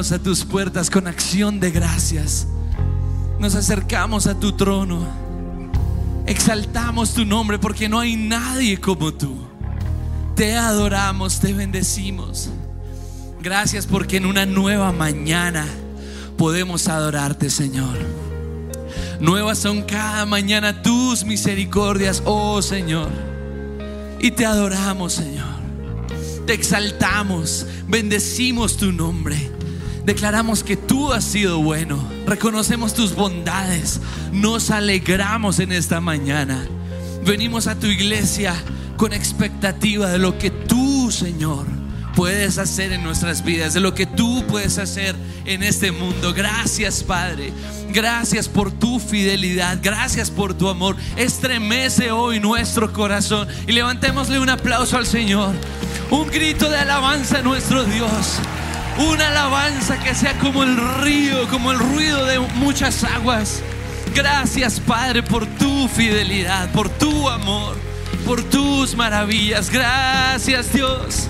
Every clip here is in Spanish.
A tus puertas con acción de gracias. Nos acercamos a tu trono. Exaltamos tu nombre porque no hay nadie como tú. Te adoramos, te bendecimos. Gracias porque en una nueva mañana podemos adorarte, Señor. Nuevas son cada mañana tus misericordias, oh Señor. Y te adoramos, Señor. Te exaltamos, bendecimos tu nombre. Declaramos que tú has sido bueno. reconocemos tus bondades, nos alegramos en esta mañana. Venimos a tu iglesia con expectativa de lo que tú, Señor, puedes hacer en nuestras vidas, de lo que tú puedes hacer en este mundo. Gracias, Padre. Gracias por tu fidelidad. Gracias por tu amor. Estremece hoy nuestro corazón. Y levantémosle un aplauso al Señor. Un grito de alabanza a nuestro Dios. Una alabanza que sea como el río, como el ruido de muchas aguas. Gracias, Padre, por tu fidelidad, por tu amor, por tus maravillas. Gracias, Dios.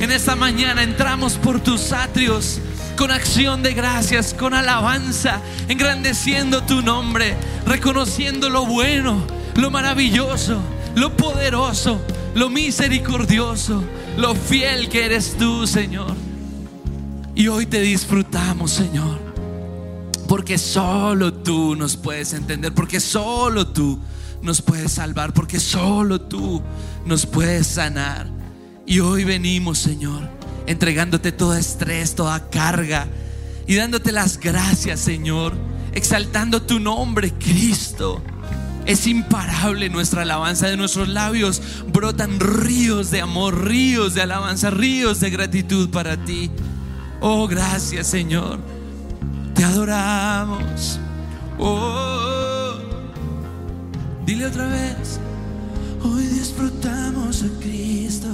En esta mañana entramos por tus atrios con acción de gracias, con alabanza, engrandeciendo tu nombre, reconociendo lo bueno, lo maravilloso, lo poderoso, lo misericordioso, lo fiel que eres tú, Señor. Y hoy te disfrutamos, Señor, porque solo tú nos puedes entender, porque solo tú nos puedes salvar, porque solo tú nos puedes sanar. Y hoy venimos, Señor, entregándote todo estrés, toda carga y dándote las gracias, Señor, exaltando tu nombre, Cristo. Es imparable nuestra alabanza de nuestros labios. Brotan ríos de amor, ríos de alabanza, ríos de gratitud para ti. Oh, gracias, Señor. Te adoramos. Oh, dile otra vez. Hoy disfrutamos a Cristo,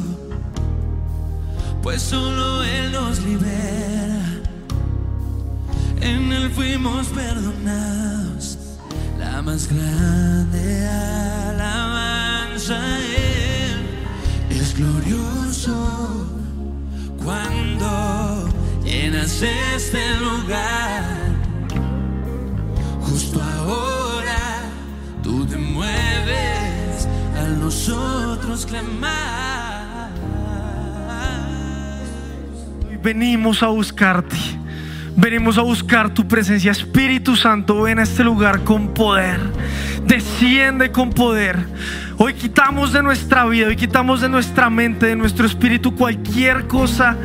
pues solo Él nos libera. En Él fuimos perdonados. La más grande alabanza Él es glorioso cuando llenas este lugar. Justo ahora tú te mueves al nosotros clamar. Hoy venimos a buscarte. Venimos a buscar tu presencia. Espíritu Santo, ven a este lugar con poder. Desciende con poder. Hoy quitamos de nuestra vida, hoy quitamos de nuestra mente, de nuestro espíritu cualquier cosa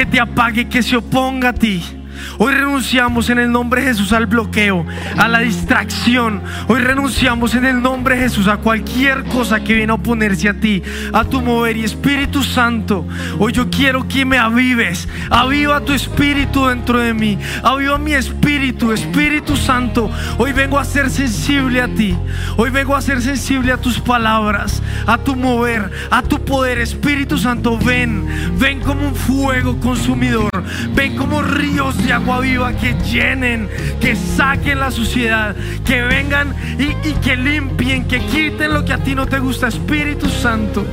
que te apague, que se oponga a ti. Hoy renunciamos en el nombre de Jesús al bloqueo, a la distracción. Hoy renunciamos en el nombre de Jesús a cualquier cosa que viene a oponerse a ti, a tu mover. Y Espíritu Santo, hoy yo quiero que me avives. Aviva tu espíritu dentro de mí. Aviva mi espíritu, Espíritu Santo. Hoy vengo a ser sensible a ti. Hoy vengo a ser sensible a tus palabras, a tu mover, a tu poder. Espíritu Santo, ven. Ven como un fuego consumidor. Ven como ríos agua viva que llenen, que saquen la suciedad, que vengan y, que limpien, que quiten lo que a ti no te gusta. Espíritu Santo,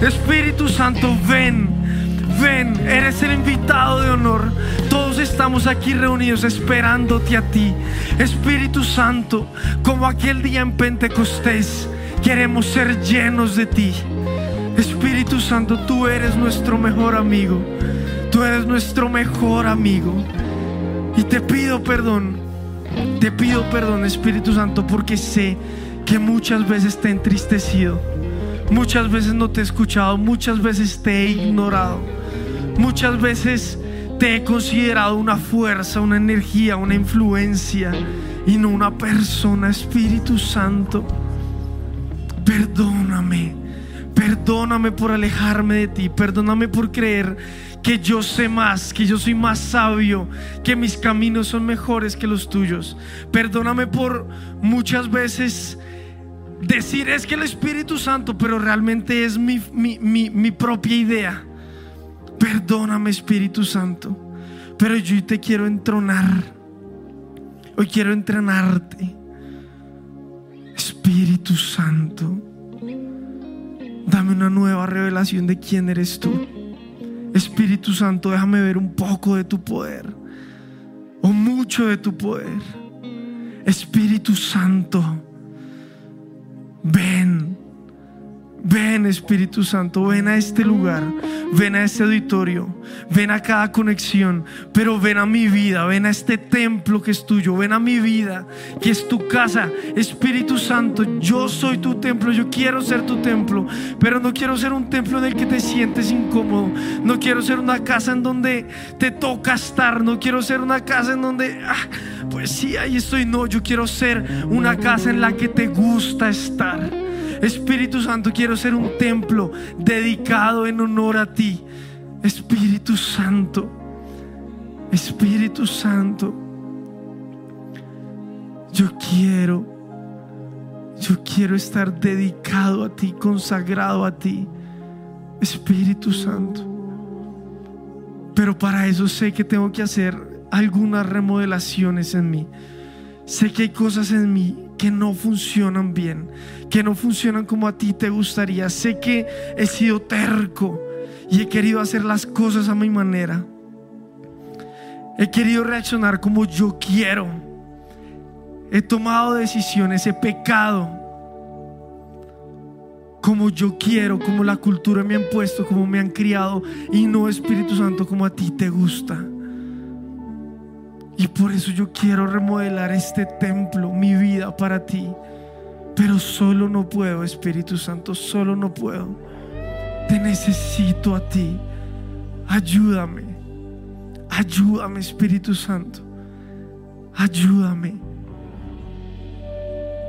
Espíritu Santo, ven. Ven, eres el invitado de honor. Todos estamos aquí reunidos esperándote a ti. Espíritu Santo, como aquel día en Pentecostés, queremos ser llenos de ti. Espíritu Santo, tú eres nuestro mejor amigo. Tú eres nuestro mejor amigo. Y te pido perdón. Te pido perdón, Espíritu Santo, porque sé que muchas veces te he entristecido. Muchas veces no te he escuchado. Muchas veces te he ignorado. Muchas veces te he considerado una fuerza, una energía, una influencia y no una persona, Espíritu Santo. Perdóname, perdóname por alejarme de ti, perdóname por creer que yo sé más, que yo soy más sabio, que mis caminos son mejores que los tuyos. Perdóname por muchas veces decir es que el Espíritu Santo, pero realmente es mi, mi, mi, mi propia idea. Perdóname Espíritu Santo, pero yo te quiero entronar. Hoy quiero entrenarte. Espíritu Santo, dame una nueva revelación de quién eres tú. Espíritu Santo, déjame ver un poco de tu poder o mucho de tu poder. Espíritu Santo, ven, ven Espíritu Santo, ven a este lugar, ven a este auditorio, ven a cada conexión, pero ven a mi vida, ven a este templo que es tuyo, ven a mi vida, que es tu casa. Espíritu Santo, yo soy tu templo, yo quiero ser tu templo, pero no quiero ser un templo en el que te sientes incómodo, no quiero ser una casa en donde te toca estar, no quiero ser una casa en donde, ah, pues sí, ahí estoy, no, yo quiero ser una casa en la que te gusta estar. Espíritu Santo, quiero ser un templo dedicado en honor a ti. Espíritu Santo, Espíritu Santo, yo quiero, yo quiero estar dedicado a ti, consagrado a ti. Espíritu Santo. Pero para eso sé que tengo que hacer algunas remodelaciones en mí. Sé que hay cosas en mí que no funcionan bien, que no funcionan como a ti te gustaría. Sé que he sido terco y he querido hacer las cosas a mi manera. He querido reaccionar como yo quiero. He tomado decisiones, he pecado como yo quiero, como la cultura me han puesto, como me han criado y no Espíritu Santo como a ti te gusta. Y por eso yo quiero remodelar este templo, mi vida para ti. Pero solo no puedo, Espíritu Santo, solo no puedo. Te necesito a ti. Ayúdame. Ayúdame, Espíritu Santo. Ayúdame.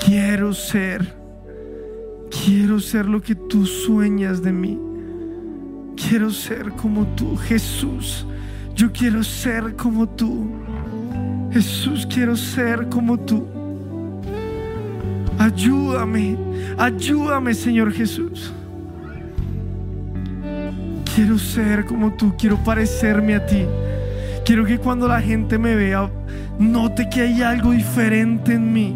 Quiero ser. Quiero ser lo que tú sueñas de mí. Quiero ser como tú, Jesús. Yo quiero ser como tú. Jesús, quiero ser como tú. Ayúdame, ayúdame, Señor Jesús. Quiero ser como tú, quiero parecerme a ti. Quiero que cuando la gente me vea, note que hay algo diferente en mí.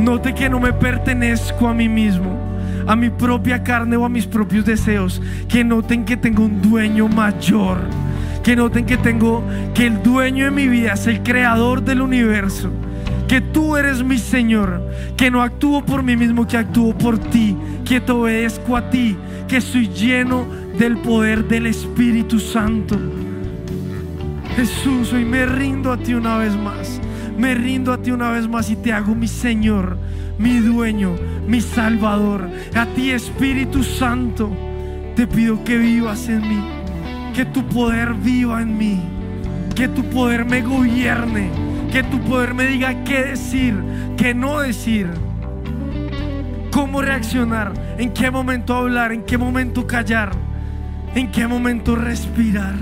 Note que no me pertenezco a mí mismo, a mi propia carne o a mis propios deseos. Que noten que tengo un dueño mayor. Que noten que tengo, que el dueño de mi vida es el creador del universo. Que tú eres mi Señor. Que no actúo por mí mismo, que actúo por ti. Que te obedezco a ti. Que soy lleno del poder del Espíritu Santo. Jesús, hoy me rindo a ti una vez más. Me rindo a ti una vez más y te hago mi Señor, mi dueño, mi Salvador. A ti, Espíritu Santo, te pido que vivas en mí. Que tu poder viva en mí. Que tu poder me gobierne. Que tu poder me diga qué decir, qué no decir. Cómo reaccionar, en qué momento hablar, en qué momento callar, en qué momento respirar.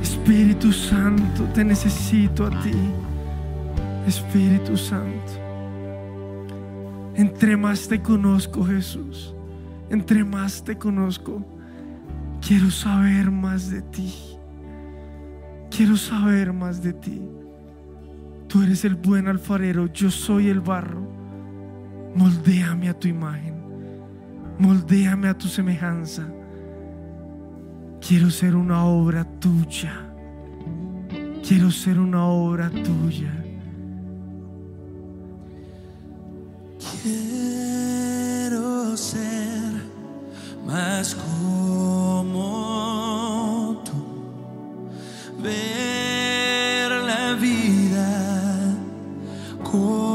Espíritu Santo, te necesito a ti. Espíritu Santo. Entre más te conozco, Jesús, entre más te conozco, quiero saber más de ti. Quiero saber más de ti. Tú eres el buen alfarero, yo soy el barro. Moldéame a tu imagen. Moldéame a tu semejanza. Quiero ser una obra tuya. Quiero ser una obra tuya. Quiero ser más como tú, ver la vida como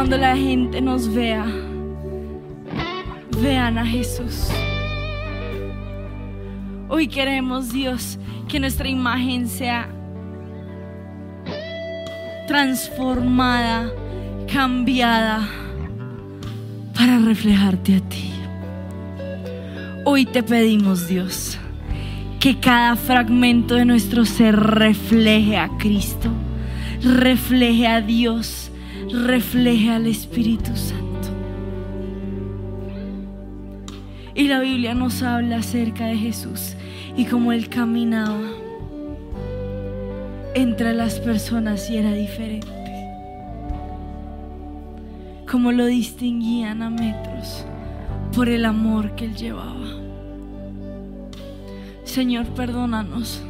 cuando la gente nos vea, vean a Jesús. Hoy queremos, Dios, que nuestra imagen sea transformada, cambiada, para reflejarte a ti. Hoy te pedimos, Dios, que cada fragmento de nuestro ser refleje a Cristo, refleje a Dios, refleje al Espíritu Santo. Y la Biblia nos habla acerca de Jesús y cómo Él caminaba entre las personas y era diferente. Cómo lo distinguían a metros por el amor que Él llevaba. Señor, perdónanos,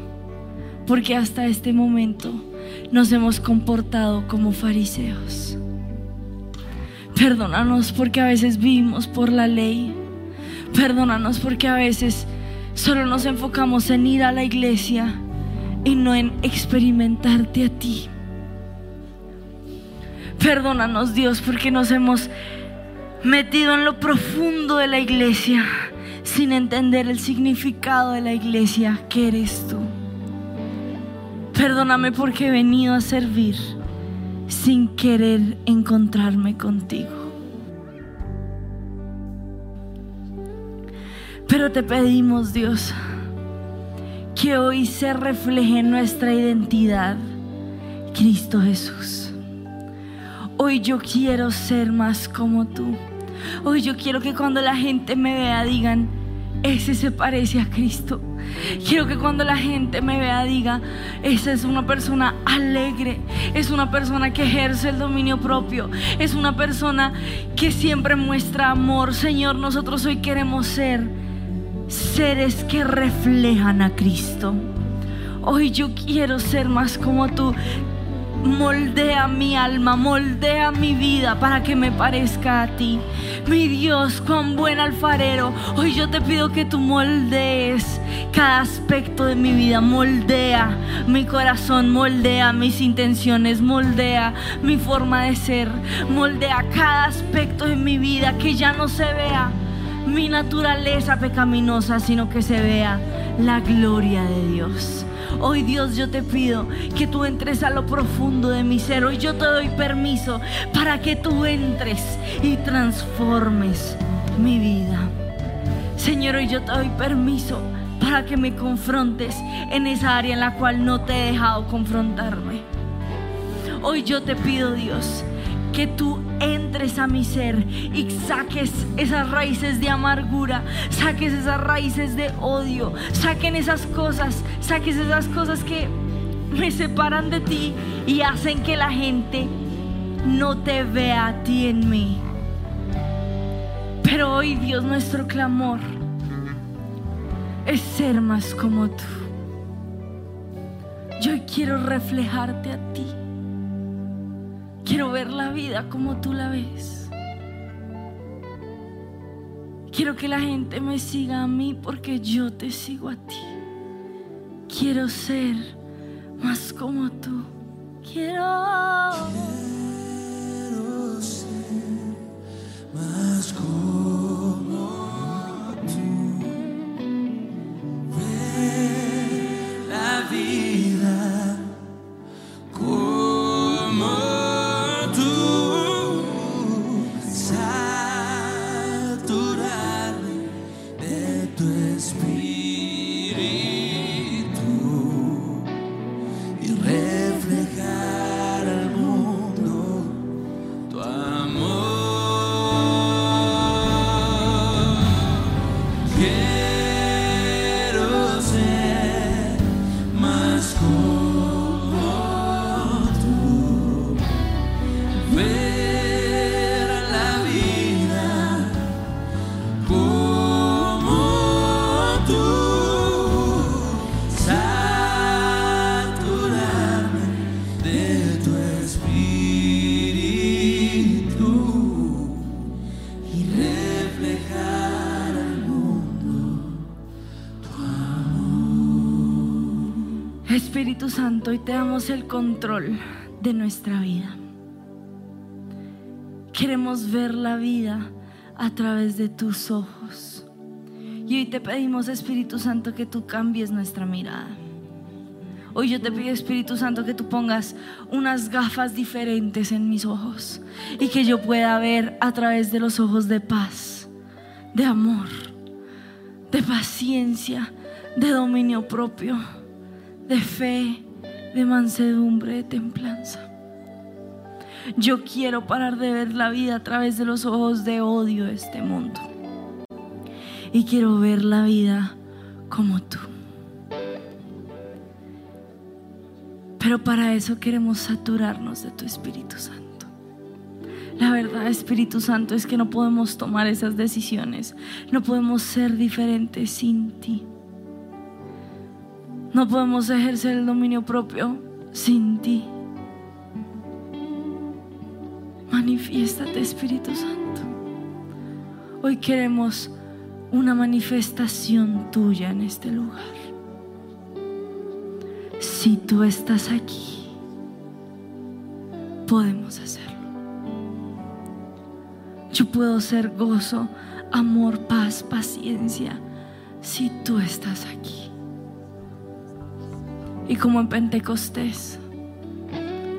porque hasta este momento nos hemos comportado como fariseos. Perdónanos porque a veces vivimos por la ley. Perdónanos porque a veces solo nos enfocamos en ir a la iglesia y no en experimentarte a ti. Perdónanos Dios porque nos hemos metido en lo profundo de la iglesia sin entender el significado de la iglesia que eres tú. Perdóname porque he venido a servir sin querer encontrarme contigo. Pero te pedimos, Dios, que hoy se refleje nuestra identidad Cristo Jesús. Hoy yo quiero ser más como tú. Hoy yo quiero que cuando la gente me vea digan, ese se parece a Cristo. Quiero que cuando la gente me vea diga, esa es una persona alegre, es una persona que ejerce el dominio propio, es una persona que siempre muestra amor. Señor, nosotros hoy queremos ser seres que reflejan a Cristo. Hoy yo quiero ser más como tú. Moldea mi alma, moldea mi vida para que me parezca a ti. Mi Dios, cuán buen alfarero. Hoy yo te pido que tú moldees cada aspecto de mi vida. Moldea mi corazón, moldea mis intenciones, moldea mi forma de ser. Moldea cada aspecto de mi vida que ya no se vea mi naturaleza pecaminosa, sino que se vea la gloria de Dios. Hoy Dios yo te pido que tú entres a lo profundo de mi ser. Hoy yo te doy permiso para que tú entres y transformes mi vida. Señor, hoy yo te doy permiso para que me confrontes en esa área en la cual no te he dejado confrontarme. Hoy yo te pido, Dios, que tú entres a mi ser y saques esas raíces de amargura, saques esas raíces de odio, saquen esas cosas, saques esas cosas que me separan de ti y hacen que la gente no te vea a ti en mí. Pero hoy Dios nuestro clamor es ser más como tú. Yo quiero reflejarte a ti. Quiero ver la vida como tú la ves. Quiero que la gente me siga a mí porque yo te sigo a ti. Quiero ser más como tú. Quiero. más como El control de nuestra vida. Queremos ver la vida a través de tus ojos. Y hoy te pedimos, Espíritu Santo, que tú cambies nuestra mirada. Hoy yo te pido, Espíritu Santo, que tú pongas unas gafas diferentes en mis ojos y que yo pueda ver a través de los ojos de paz, de amor, de paciencia, de dominio propio, de fe, de mansedumbre, de templanza. Yo quiero parar de ver la vida a través de los ojos de odio de este mundo. Y quiero ver la vida como tú. Pero para eso queremos saturarnos de tu Espíritu Santo. La verdad, Espíritu Santo, es que no podemos tomar esas decisiones. No podemos ser diferentes sin ti. No podemos ejercer el dominio propio sin ti. Manifiéstate, Espíritu Santo. Hoy queremos una manifestación tuya en este lugar. Si tú estás aquí, podemos hacerlo. Yo puedo ser gozo, amor, paz, paciencia, si tú estás aquí. Y como en Pentecostés,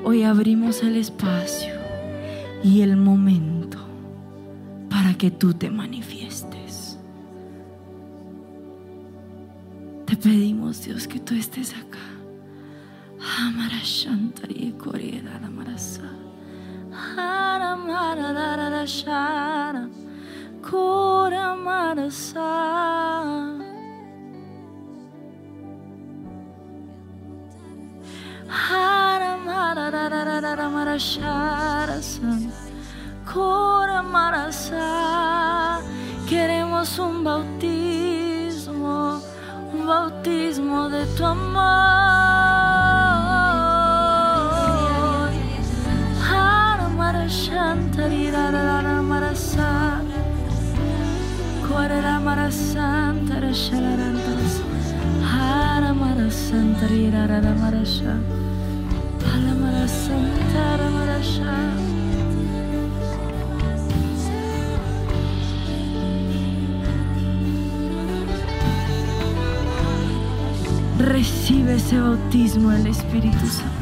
hoy abrimos el espacio y el momento para que tú te manifiestes. pedimos, Dios, que tú estés acá. Amarashantari Queremos un bautismo, un bautismo de tu amor. Haramarashantarirararamarasa. Recibe ese bautismo del Espíritu Santo.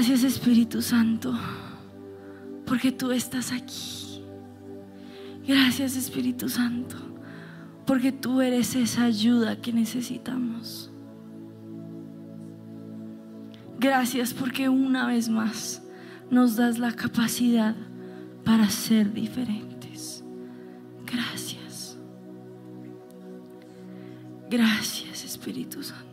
Gracias Espíritu Santo, porque tú estás aquí. Gracias Espíritu Santo, porque tú eres esa ayuda que necesitamos. Gracias porque una vez más nos das la capacidad para ser diferentes. Gracias. Gracias Espíritu Santo.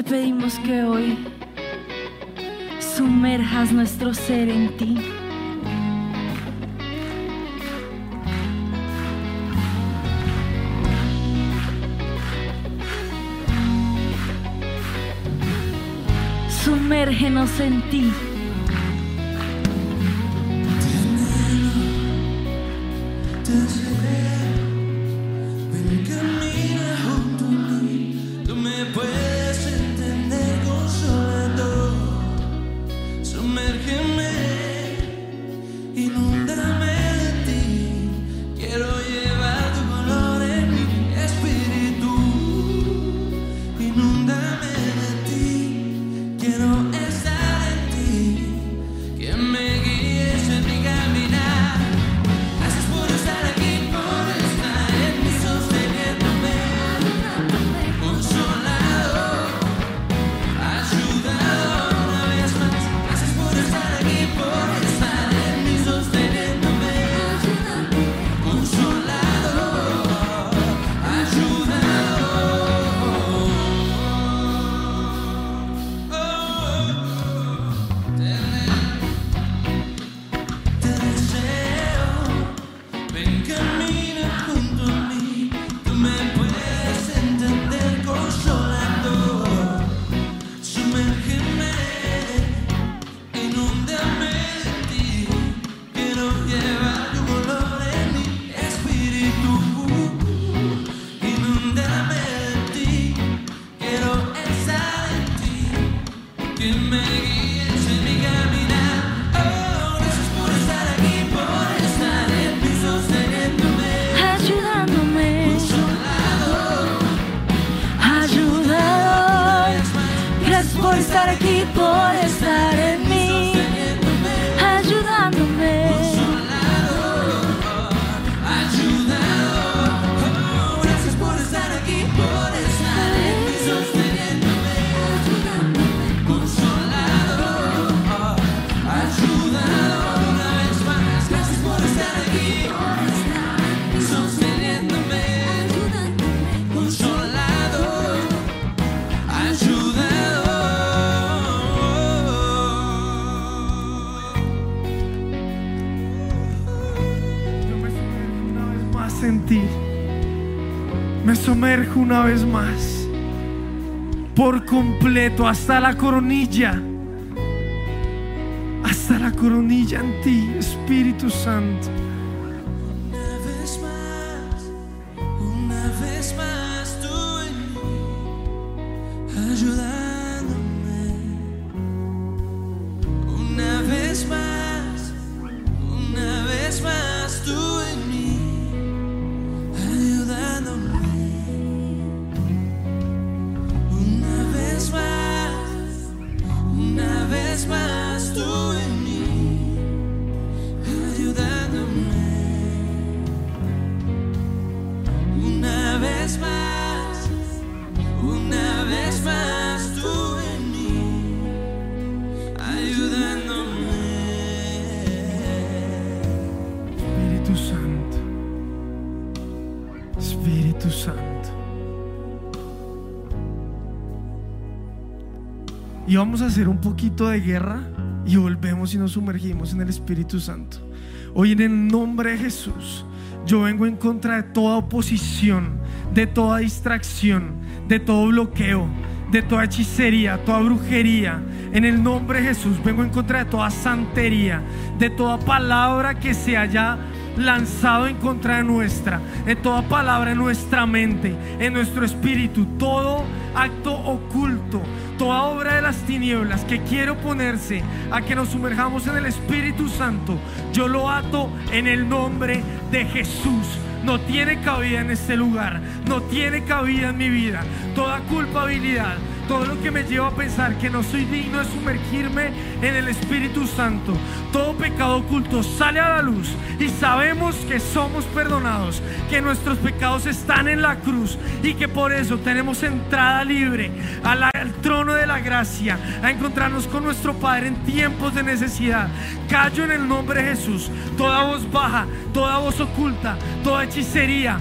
Te pedimos que hoy sumerjas nuestro ser en ti. Sumérgenos en ti. Una vez más. Por completo, hasta la coronilla. Hasta la coronilla en ti, Espíritu Santo. Hacer un poquito de guerra y volvemos y nos sumergimos en el Espíritu Santo. Hoy en el nombre de Jesús, yo vengo en contra de toda oposición, de toda distracción, de todo bloqueo, de toda hechicería, toda brujería. En el nombre de Jesús vengo en contra de toda santería, de toda palabra que se haya lanzado en contra de nuestra, de toda palabra en nuestra mente, en nuestro espíritu, todo acto oculto, toda obra de las tinieblas que quiere oponerse a que nos sumerjamos en el Espíritu Santo, yo lo ato en el nombre de Jesús. No tiene cabida en este lugar, no tiene cabida en mi vida. Toda culpabilidad, todo lo que me lleva a pensar que no soy digno de sumergirme en el Espíritu Santo, todo pecado oculto sale a la luz y sabemos que somos perdonados, que nuestros pecados están en la cruz y que por eso tenemos entrada libre al trono de la gracia, a encontrarnos con nuestro Padre en tiempos de necesidad. Callo en el nombre de Jesús, toda voz baja, toda voz oculta, toda hechicería,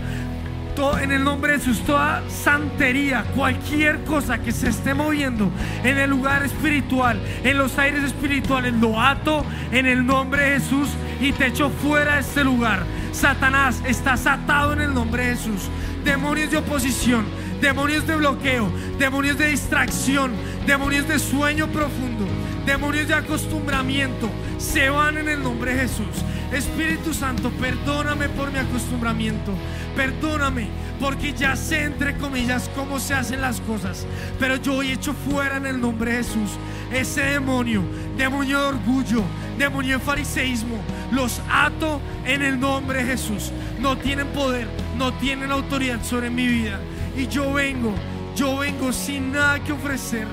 en el nombre de Jesús, toda santería, cualquier cosa que se esté moviendo en el lugar espiritual, en los aires espirituales, lo ato en el nombre de Jesús y te echo fuera de este lugar. Satanás, estás atado en el nombre de Jesús. Demonios de oposición, demonios de bloqueo, demonios de distracción, demonios de sueño profundo, demonios de acostumbramiento, se van en el nombre de Jesús. Espíritu Santo, perdóname por mi acostumbramiento. Perdóname porque ya sé entre comillas cómo se hacen las cosas. Pero yo hoy echo fuera en el nombre de Jesús ese demonio, demonio de orgullo, demonio de fariseísmo. Los ato en el nombre de Jesús. No tienen poder, no tienen autoridad sobre mi vida. Y yo vengo, yo vengo sin nada que ofrecer.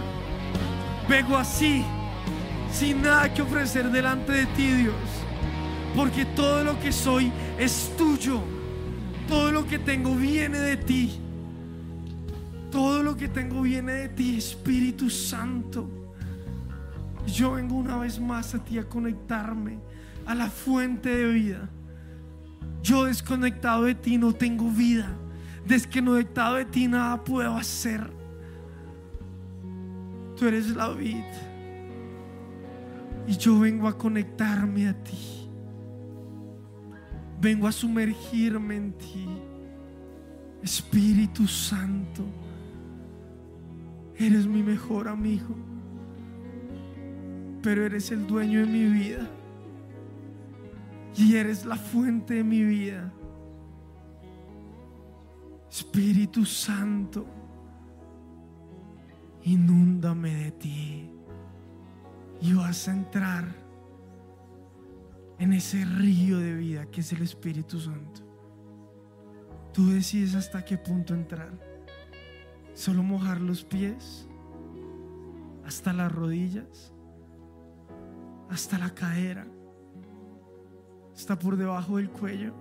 Vengo así, sin nada que ofrecer delante de ti, Dios. Porque todo lo que soy es tuyo. Todo lo que tengo viene de ti. Todo lo que tengo viene de ti, Espíritu Santo. Yo vengo una vez más a ti a conectarme a la fuente de vida. Yo desconectado de ti no tengo vida. Desconectado de ti nada puedo hacer. Tú eres la vida. Y yo vengo a conectarme a ti. Vengo a sumergirme en ti. Espíritu Santo, eres mi mejor amigo, pero eres el dueño de mi vida y eres la fuente de mi vida. Espíritu Santo, inúndame de ti y vas a entrar en ese río de vida que es el Espíritu Santo. Tú decides hasta qué punto entrar. Solo mojar los pies, hasta las rodillas, hasta la cadera, hasta por debajo del cuello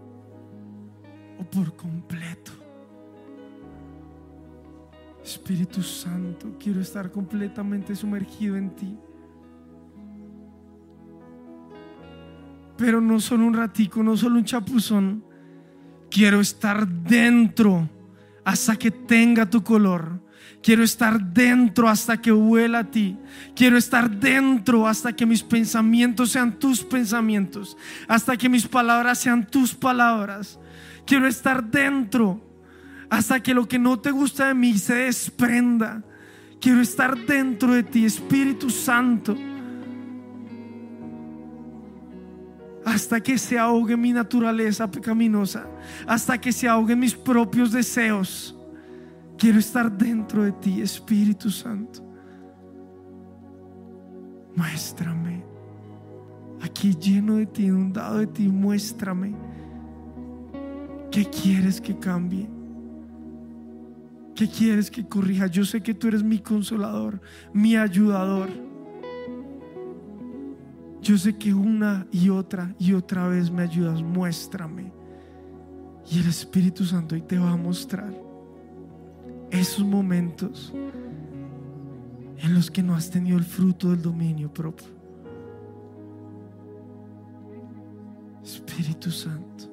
o por completo. Espíritu Santo, quiero estar completamente sumergido en ti. Pero no solo un ratico, no solo un chapuzón. Quiero estar dentro hasta que tenga tu color. Quiero estar dentro hasta que huela a ti. Quiero estar dentro hasta que mis pensamientos sean tus pensamientos. Hasta que mis palabras sean tus palabras. Quiero estar dentro hasta que lo que no te gusta de mí se desprenda. Quiero estar dentro de ti, Espíritu Santo. Hasta que se ahogue mi naturaleza pecaminosa, hasta que se ahoguen mis propios deseos. Quiero estar dentro de ti, Espíritu Santo. Muéstrame. Aquí lleno de ti, inundado de ti, muéstrame. ¿Qué quieres que cambie? ¿Qué quieres que corrija? Yo sé que tú eres mi consolador, mi ayudador. Yo sé que una y otra y otra vez me ayudas, muéstrame. Y el Espíritu Santo hoy te va a mostrar esos momentos en los que no has tenido el fruto del dominio propio. Espíritu Santo.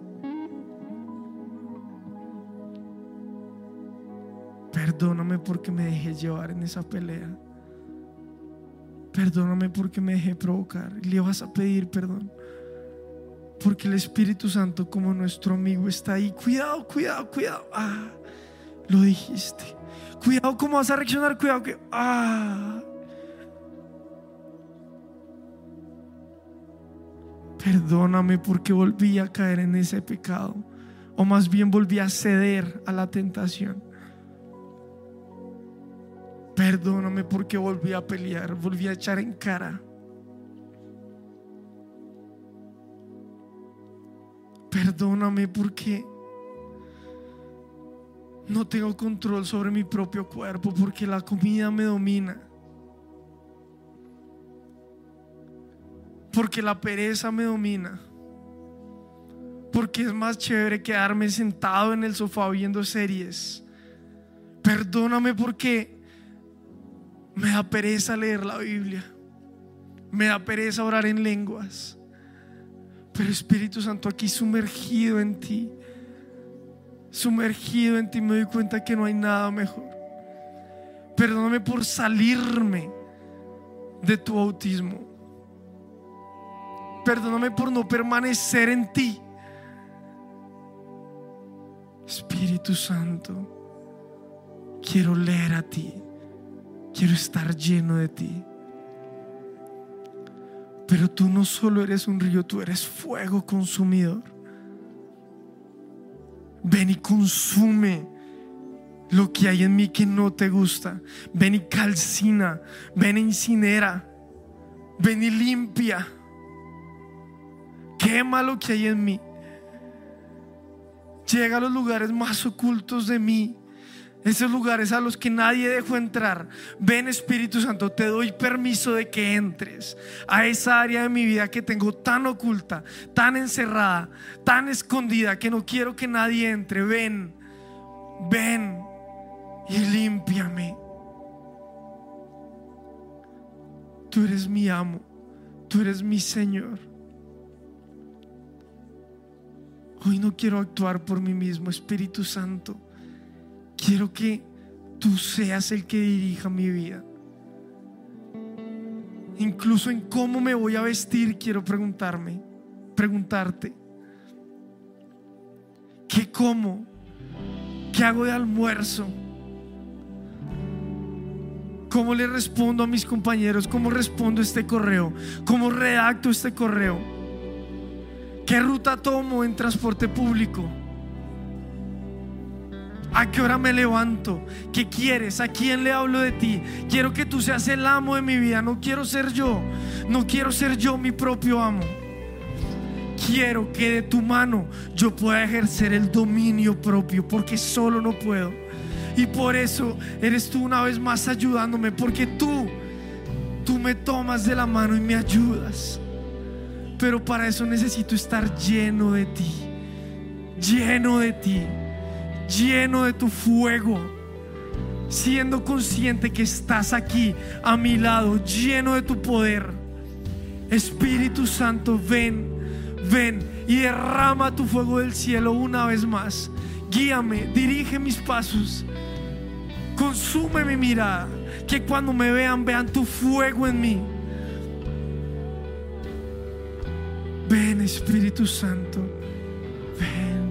Perdóname porque me dejé llevar en esa pelea. Perdóname porque me dejé provocar. Le vas a pedir perdón. Porque el Espíritu Santo como nuestro amigo está ahí. Cuidado, cuidado, cuidado. Ah, lo dijiste. Cuidado cómo vas a reaccionar. Cuidado que... Ah. Perdóname porque volví a caer en ese pecado. O más bien volví a ceder a la tentación. Perdóname porque volví a pelear, volví a echar en cara. Perdóname porque no tengo control sobre mi propio cuerpo, porque la comida me domina. Porque la pereza me domina. Porque es más chévere quedarme sentado en el sofá viendo series. Perdóname porque me da pereza leer la Biblia. Me da pereza orar en lenguas. Pero Espíritu Santo, aquí sumergido en ti, sumergido en ti, me doy cuenta que no hay nada mejor. Perdóname por salirme de tu autismo. Perdóname por no permanecer en ti. Espíritu Santo, quiero leer a ti. Quiero estar lleno de ti. Pero tú no solo eres un río, tú eres fuego consumidor. Ven y consume lo que hay en mí que no te gusta. Ven y calcina, ven e incinera, ven y limpia. Quema lo que hay en mí. Llega a los lugares más ocultos de mí esos lugares a los que nadie dejó entrar. Ven Espíritu Santo, te doy permiso de que entres a esa área de mi vida que tengo tan oculta, tan encerrada, tan escondida, que no quiero que nadie entre. Ven, ven y límpiame. Tú eres mi amo, tú eres mi Señor. Hoy no quiero actuar por mí mismo, Espíritu Santo. Quiero que tú seas el que dirija mi vida. Incluso en cómo me voy a vestir, quiero preguntarme, preguntarte. ¿Qué como? ¿Qué hago de almuerzo? ¿Cómo le respondo a mis compañeros? ¿Cómo respondo este correo? ¿Cómo redacto este correo? ¿Qué ruta tomo en transporte público? ¿A qué hora me levanto? ¿Qué quieres? ¿A quién le hablo de ti? Quiero que tú seas el amo de mi vida. No quiero ser yo. No quiero ser yo mi propio amo. Quiero que de tu mano yo pueda ejercer el dominio propio porque solo no puedo. Y por eso eres tú una vez más ayudándome porque tú, tú me tomas de la mano y me ayudas. Pero para eso necesito estar lleno de ti. Lleno de ti lleno de tu fuego, siendo consciente que estás aquí a mi lado, lleno de tu poder. Espíritu Santo, ven, ven y derrama tu fuego del cielo una vez más. Guíame, dirige mis pasos, consume mi mirada, que cuando me vean vean tu fuego en mí. Ven Espíritu Santo, ven.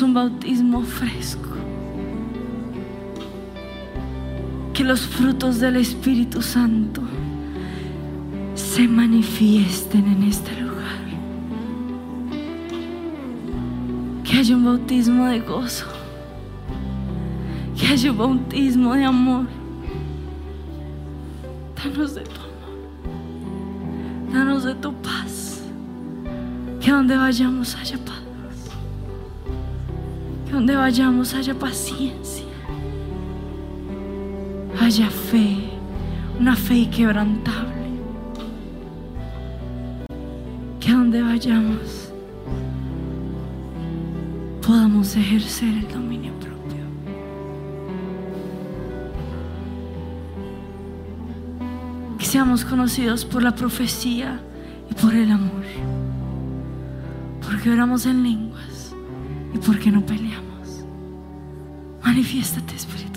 Un bautismo fresco. Que los frutos del Espíritu Santo se manifiesten en este lugar. Que haya un bautismo de gozo. Que haya un bautismo de amor. Danos de tu amor. Danos de tu paz. Que donde vayamos haya paz. Vayamos haya paciencia. Haya fe. Una fe inquebrantable. Que donde vayamos podamos ejercer el dominio propio. Que seamos conocidos por la profecía y por el amor. Porque oramos en lenguas y porque no peleamos. Manifiéstate, Espíritu Santo.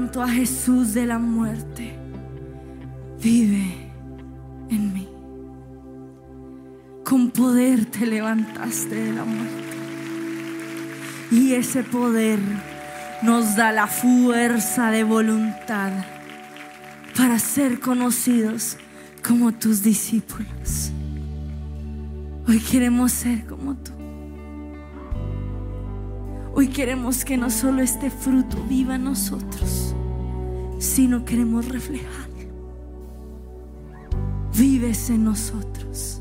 a Jesús de la muerte vive en mí. Con poder te levantaste de la muerte. Y ese poder nos da la fuerza de voluntad para ser conocidos como tus discípulos. Hoy queremos ser como tú queremos que no solo este fruto viva en nosotros, sino queremos reflejar. Vives en nosotros.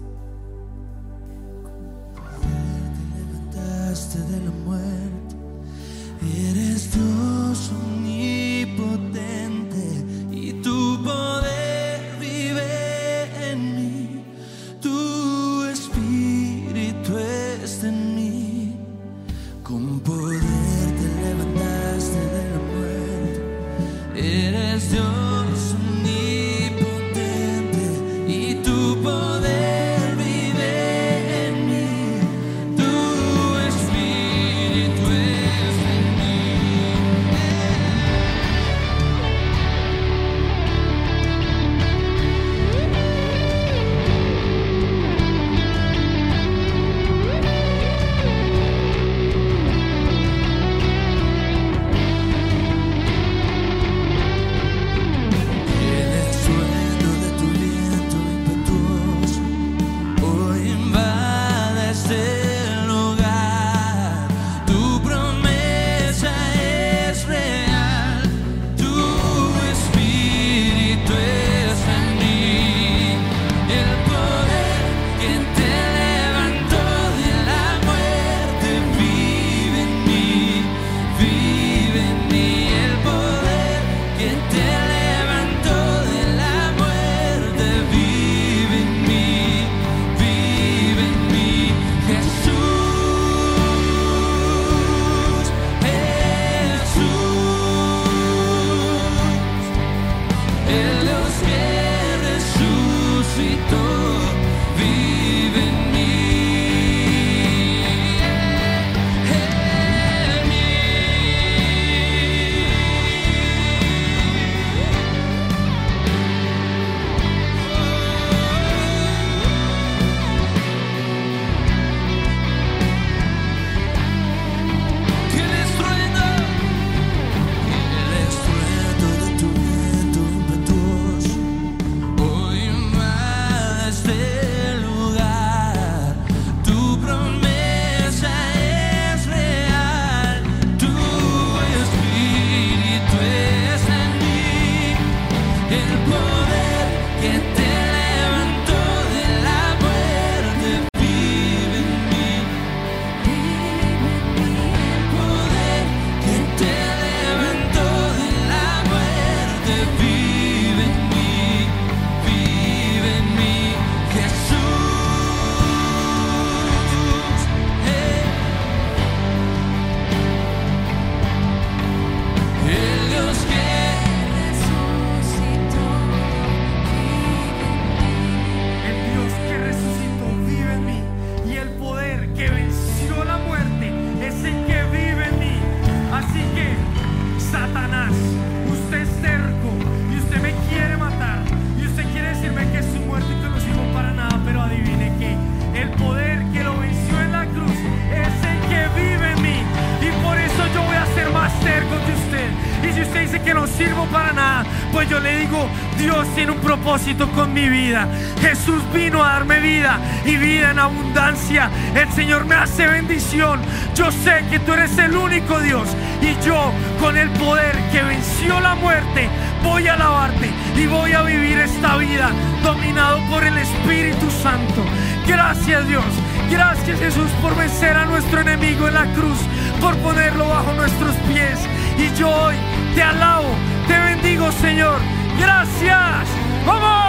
a darme vida y vida en abundancia. El Señor me hace bendición. Yo sé que tú eres el único Dios y yo con el poder que venció la muerte voy a alabarte y voy a vivir esta vida dominado por el Espíritu Santo. Gracias Dios. Gracias Jesús por vencer a nuestro enemigo en la cruz, por ponerlo bajo nuestros pies. Y yo hoy te alabo, te bendigo Señor. Gracias. ¡Vamos!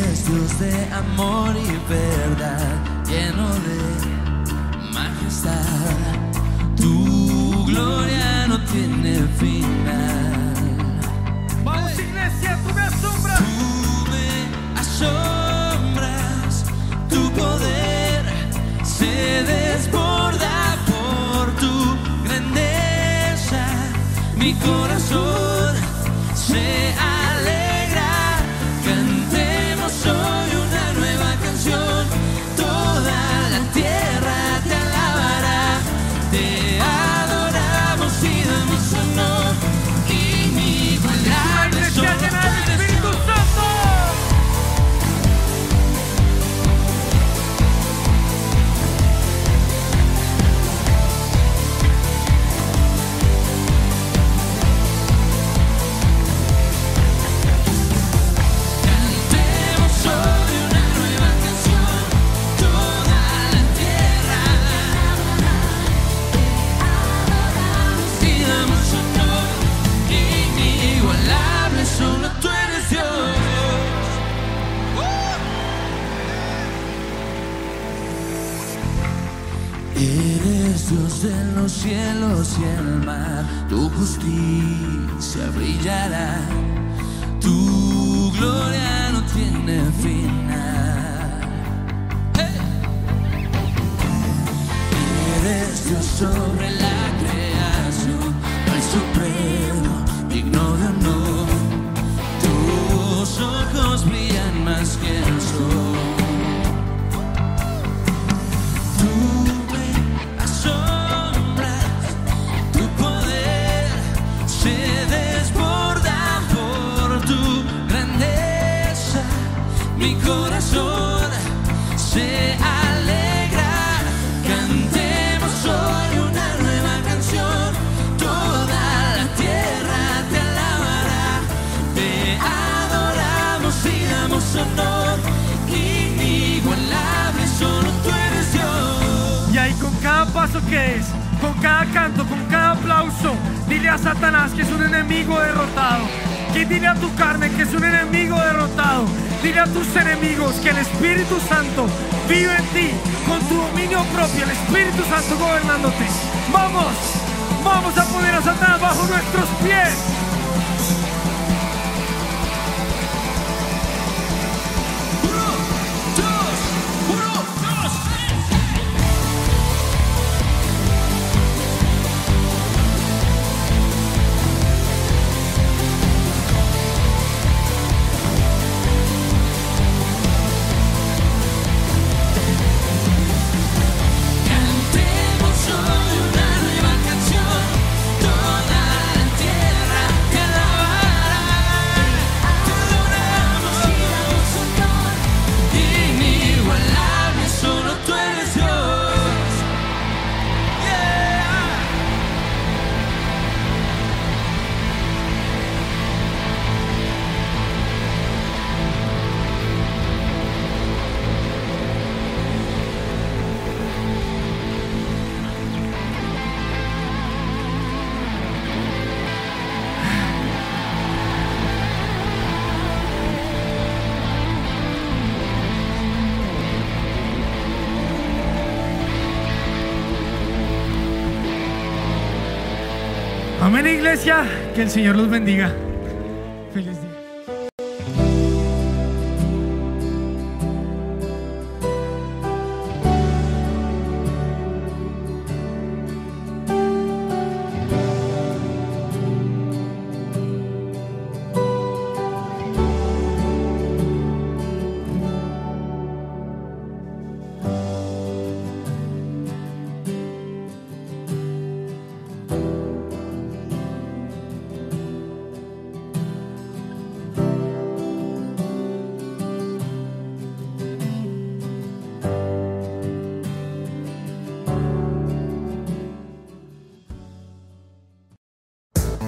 Dios de amor y verdad, lleno de majestad. Tu gloria no tiene final. Vamos, iglesia, tú me asombras. Tú me asombras, cielos y el mar, tu justicia brillará. Tu gloria no tiene final. Eres Dios sobre Mi corazón se alegra. Cantemos hoy una nueva canción. Toda la tierra te alabará. Te adoramos y damos honor. Inigualable, solo tú eres Dios. Y ahí con cada paso que es, con cada canto, con cada aplauso, dile a Satanás que es un enemigo derrotado. Que dile a tu carne que es un enemigo derrotado. Dile a tus enemigos que el Espíritu Santo vive en ti con tu dominio propio, el Espíritu Santo gobernándote. Vamos, vamos a poner a Satanás bajo nuestros pies. Que el Señor los bendiga.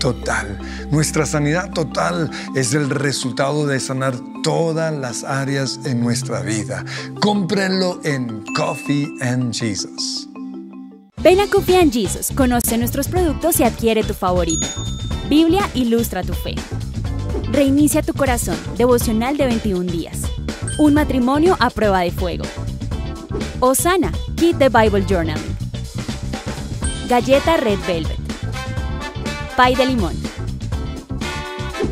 Total. Nuestra sanidad total es el resultado de sanar todas las áreas en nuestra vida. Cómprenlo en Coffee and Jesus. Ven a Coffee and Jesus, conoce nuestros productos y adquiere tu favorito. Biblia ilustra tu fe. Reinicia tu corazón, devocional de 21 días. Un matrimonio a prueba de fuego. Osana, Kit de Bible Journaling. Galleta Red Velvet. Pay de limón.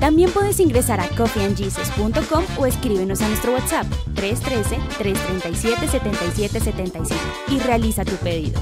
También puedes ingresar a coffeeandjesus.com o escríbenos a nuestro WhatsApp 313-337-7775 y realiza tu pedido.